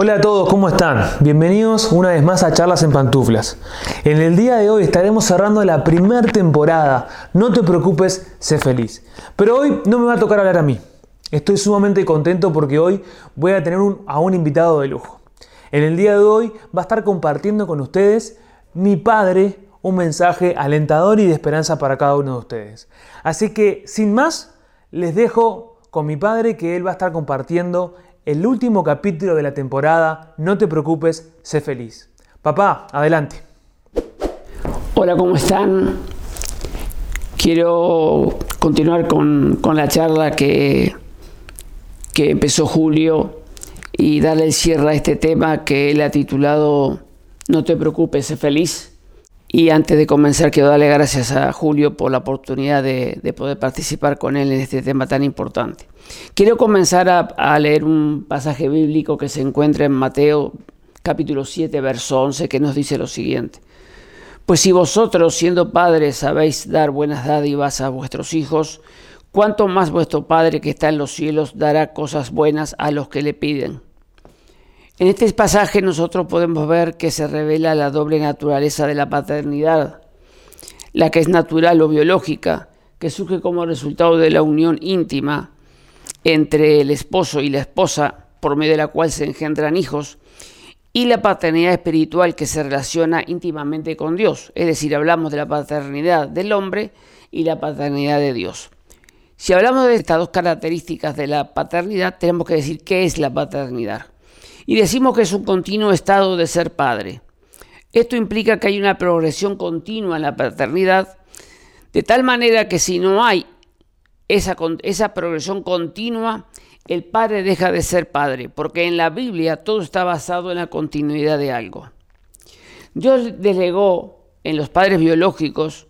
Hola a todos, ¿cómo están? Bienvenidos una vez más a Charlas en Pantuflas. En el día de hoy estaremos cerrando la primera temporada. No te preocupes, sé feliz. Pero hoy no me va a tocar hablar a mí. Estoy sumamente contento porque hoy voy a tener a un invitado de lujo. En el día de hoy va a estar compartiendo con ustedes mi padre un mensaje alentador y de esperanza para cada uno de ustedes. Así que, sin más, les dejo con mi padre que él va a estar compartiendo el último capítulo de la temporada. No te preocupes, sé feliz. Papá, adelante. Hola, ¿cómo están? Quiero continuar con, la charla que, que empezó Julio y darle el cierre a este tema que él ha titulado No te preocupes, sé feliz. Y antes de comenzar, quiero darle gracias a Julio por la oportunidad de, poder participar con él en este tema tan importante. Quiero comenzar a, leer un pasaje bíblico que se encuentra en Mateo capítulo 7, verso 11, que nos dice lo siguiente. Pues si vosotros, siendo padres, sabéis dar buenas dádivas a vuestros hijos, ¿cuánto más vuestro Padre que está en los cielos dará cosas buenas a los que le piden? En este pasaje nosotros podemos ver que se revela la doble naturaleza de la paternidad, la que es natural o biológica, que surge como resultado de la unión íntima entre el esposo y la esposa, por medio de la cual se engendran hijos, y la paternidad espiritual que se relaciona íntimamente con Dios, es decir, hablamos de la paternidad del hombre y la paternidad de Dios. Si hablamos de estas dos características de la paternidad, tenemos que decir qué es la paternidad y decimos que es un continuo estado de ser padre. Esto implica que hay una progresión continua en la paternidad, de tal manera que si no hay esa, progresión continua, el padre deja de ser padre, porque en la Biblia todo está basado en la continuidad de algo. Dios delegó en los padres biológicos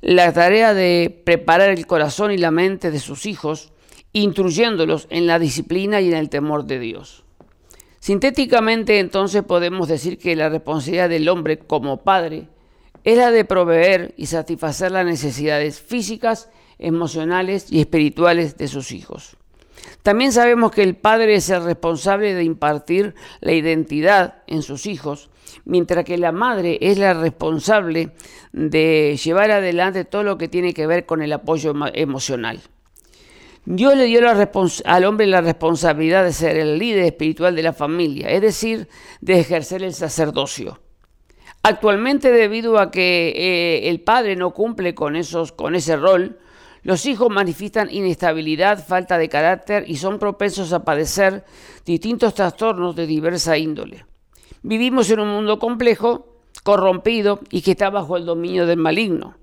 la tarea de preparar el corazón y la mente de sus hijos, instruyéndolos en la disciplina y en el temor de Dios. Sintéticamente entonces podemos decir que la responsabilidad del hombre como padre es la de proveer y satisfacer las necesidades físicas, emocionales y espirituales de sus hijos. También sabemos que el padre es el responsable de impartir la identidad en sus hijos, mientras que la madre es la responsable de llevar adelante todo lo que tiene que ver con el apoyo emocional. Dios le dio al hombre la responsabilidad de ser el líder espiritual de la familia, es decir, de ejercer el sacerdocio. Actualmente, debido a que eh, el padre no cumple con, esos, con ese rol, los hijos manifiestan inestabilidad, falta de carácter y son propensos a padecer distintos trastornos de diversa índole. Vivimos en un mundo complejo, corrompido y que está bajo el dominio del maligno.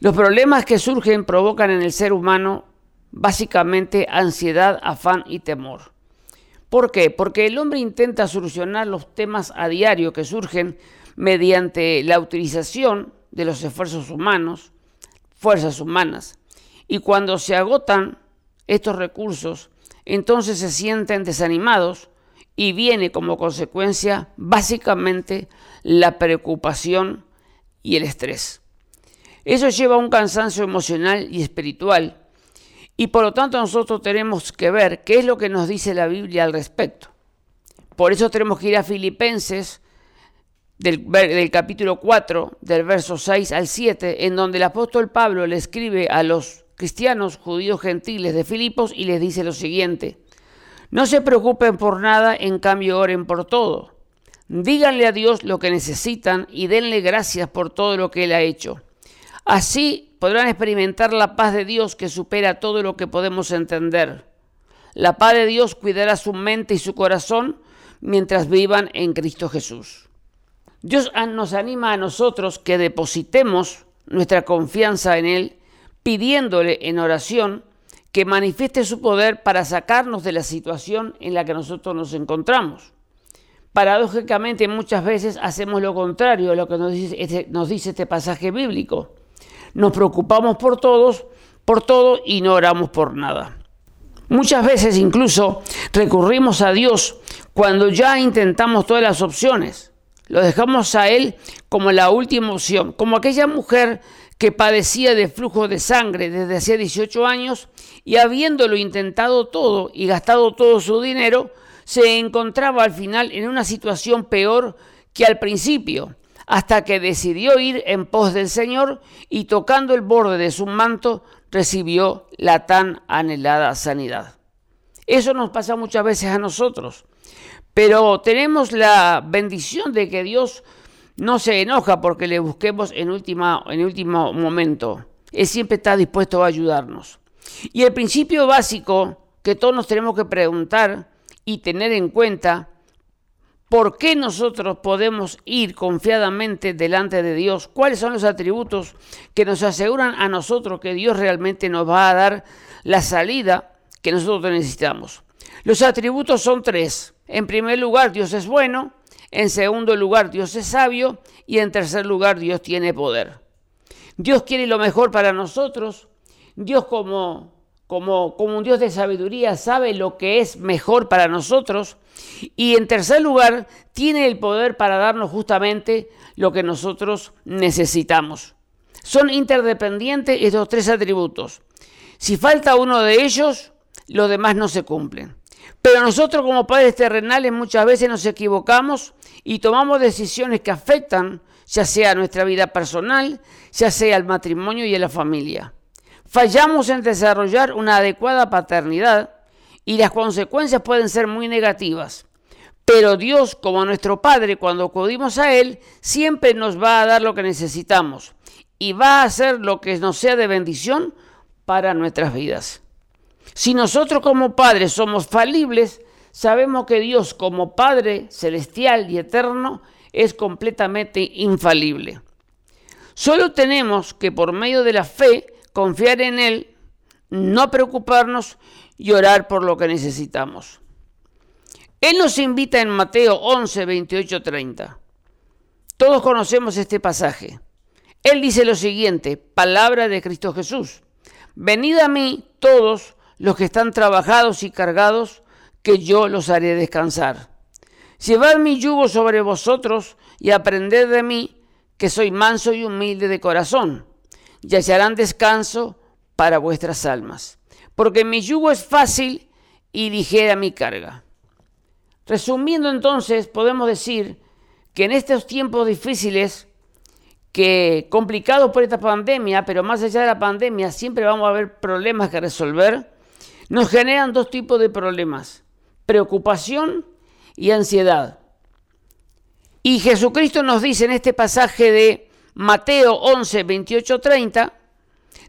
Los problemas que surgen provocan en el ser humano básicamente ansiedad, afán y temor. ¿Por qué? Porque el hombre intenta solucionar los temas a diario que surgen mediante la utilización de los esfuerzos humanos, fuerzas humanas. Y cuando se agotan estos recursos, entonces se sienten desanimados y viene como consecuencia básicamente la preocupación y el estrés. Eso lleva a un cansancio emocional y espiritual y por lo tanto nosotros tenemos que ver qué es lo que nos dice la Biblia al respecto. Por eso tenemos que ir a Filipenses del, capítulo 4, del verso 6 al 7, en donde el apóstol Pablo le escribe a los cristianos judíos gentiles de Filipos y les dice lo siguiente. No se preocupen por nada, en cambio oren por todo. Díganle a Dios lo que necesitan y denle gracias por todo lo que Él ha hecho. Así podrán experimentar la paz de Dios que supera todo lo que podemos entender. La paz de Dios cuidará su mente y su corazón mientras vivan en Cristo Jesús. Dios nos anima a nosotros que depositemos nuestra confianza en Él, pidiéndole en oración que manifieste su poder para sacarnos de la situación en la que nosotros nos encontramos. Paradójicamente muchas veces hacemos lo contrario a lo que nos dice este, nos dice este pasaje bíblico nos preocupamos por todos, por todo y no oramos por nada. Muchas veces incluso recurrimos a Dios cuando ya intentamos todas las opciones. Lo dejamos a Él como la última opción, como aquella mujer que padecía de flujo de sangre desde hacía 18 años y habiéndolo intentado todo y gastado todo su dinero, se encontraba al final en una situación peor que al principio, hasta que decidió ir en pos del Señor y tocando el borde de su manto recibió la tan anhelada sanidad. Eso nos pasa muchas veces a nosotros, pero tenemos la bendición de que Dios no se enoja porque le busquemos en, en último momento. Él siempre está dispuesto a ayudarnos. Y el principio básico que todos nos tenemos que preguntar y tener en cuenta, ¿por qué nosotros podemos ir confiadamente delante de Dios? ¿Cuáles son los atributos que nos aseguran a nosotros que Dios realmente nos va a dar la salida que nosotros necesitamos? Los atributos son tres. En primer lugar, Dios es bueno. En segundo lugar, Dios es sabio. Y en tercer lugar, Dios tiene poder. Dios quiere lo mejor para nosotros. Dios como, como, un Dios de sabiduría sabe lo que es mejor para nosotros. Y en tercer lugar, tiene el poder para darnos justamente lo que nosotros necesitamos. Son interdependientes estos tres atributos. Si falta uno de ellos, los demás no se cumplen. Pero nosotros como padres terrenales muchas veces nos equivocamos y tomamos decisiones que afectan ya sea nuestra vida personal, ya sea el matrimonio y la familia. Fallamos en desarrollar una adecuada paternidad y las consecuencias pueden ser muy negativas. Pero Dios, como nuestro Padre, cuando acudimos a Él, siempre nos va a dar lo que necesitamos y va a hacer lo que nos sea de bendición para nuestras vidas. Si nosotros como padres somos falibles, sabemos que Dios como Padre celestial y eterno es completamente infalible. Solo tenemos que por medio de la fe confiar en Él, no preocuparnos y orar por lo que necesitamos. Él nos invita en Mateo 11, 28, 30. Todos conocemos este pasaje. Él dice lo siguiente, palabra de Cristo Jesús. Venid a mí todos los que están trabajados y cargados, que yo los haré descansar. Llevad mi yugo sobre vosotros y aprended de mí, que soy manso y humilde de corazón, y hallarán descanso para vuestras almas. Porque mi yugo es fácil y ligera mi carga. Resumiendo entonces, podemos decir que en estos tiempos difíciles, que complicados por esta pandemia, pero más allá de la pandemia, siempre vamos a haber problemas que resolver, nos generan dos tipos de problemas, preocupación y ansiedad. Y Jesucristo nos dice en este pasaje de Mateo 11, 28, 30,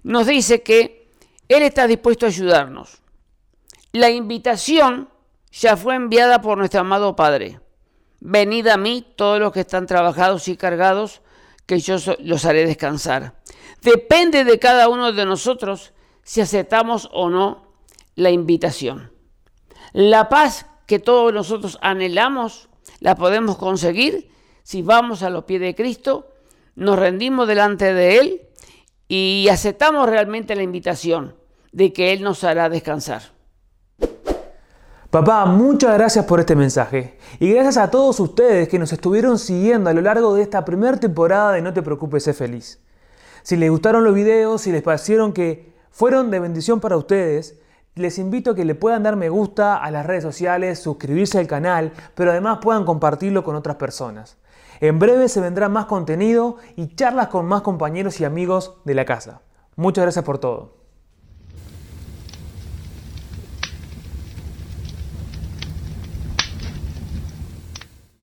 nos dice que Él está dispuesto a ayudarnos. La invitación ya fue enviada por nuestro amado Padre. Venid a mí todos los que están trabajados y cargados, que yo los haré descansar. Depende de cada uno de nosotros si aceptamos o no la invitación. La paz que todos nosotros anhelamos, la podemos conseguir si vamos a los pies de Cristo, nos rendimos delante de Él y aceptamos realmente la invitación de que Él nos hará descansar. Papá, muchas gracias por este mensaje y gracias a todos ustedes que nos estuvieron siguiendo a lo largo de esta primera temporada de No te preocupes, sé feliz. Si les gustaron los videos, si les parecieron que fueron de bendición para ustedes, les invito a que le puedan dar me gusta a las redes sociales, suscribirse al canal, pero además puedan compartirlo con otras personas. En breve se vendrá más contenido y charlas con más compañeros y amigos de la casa. Muchas gracias por todo.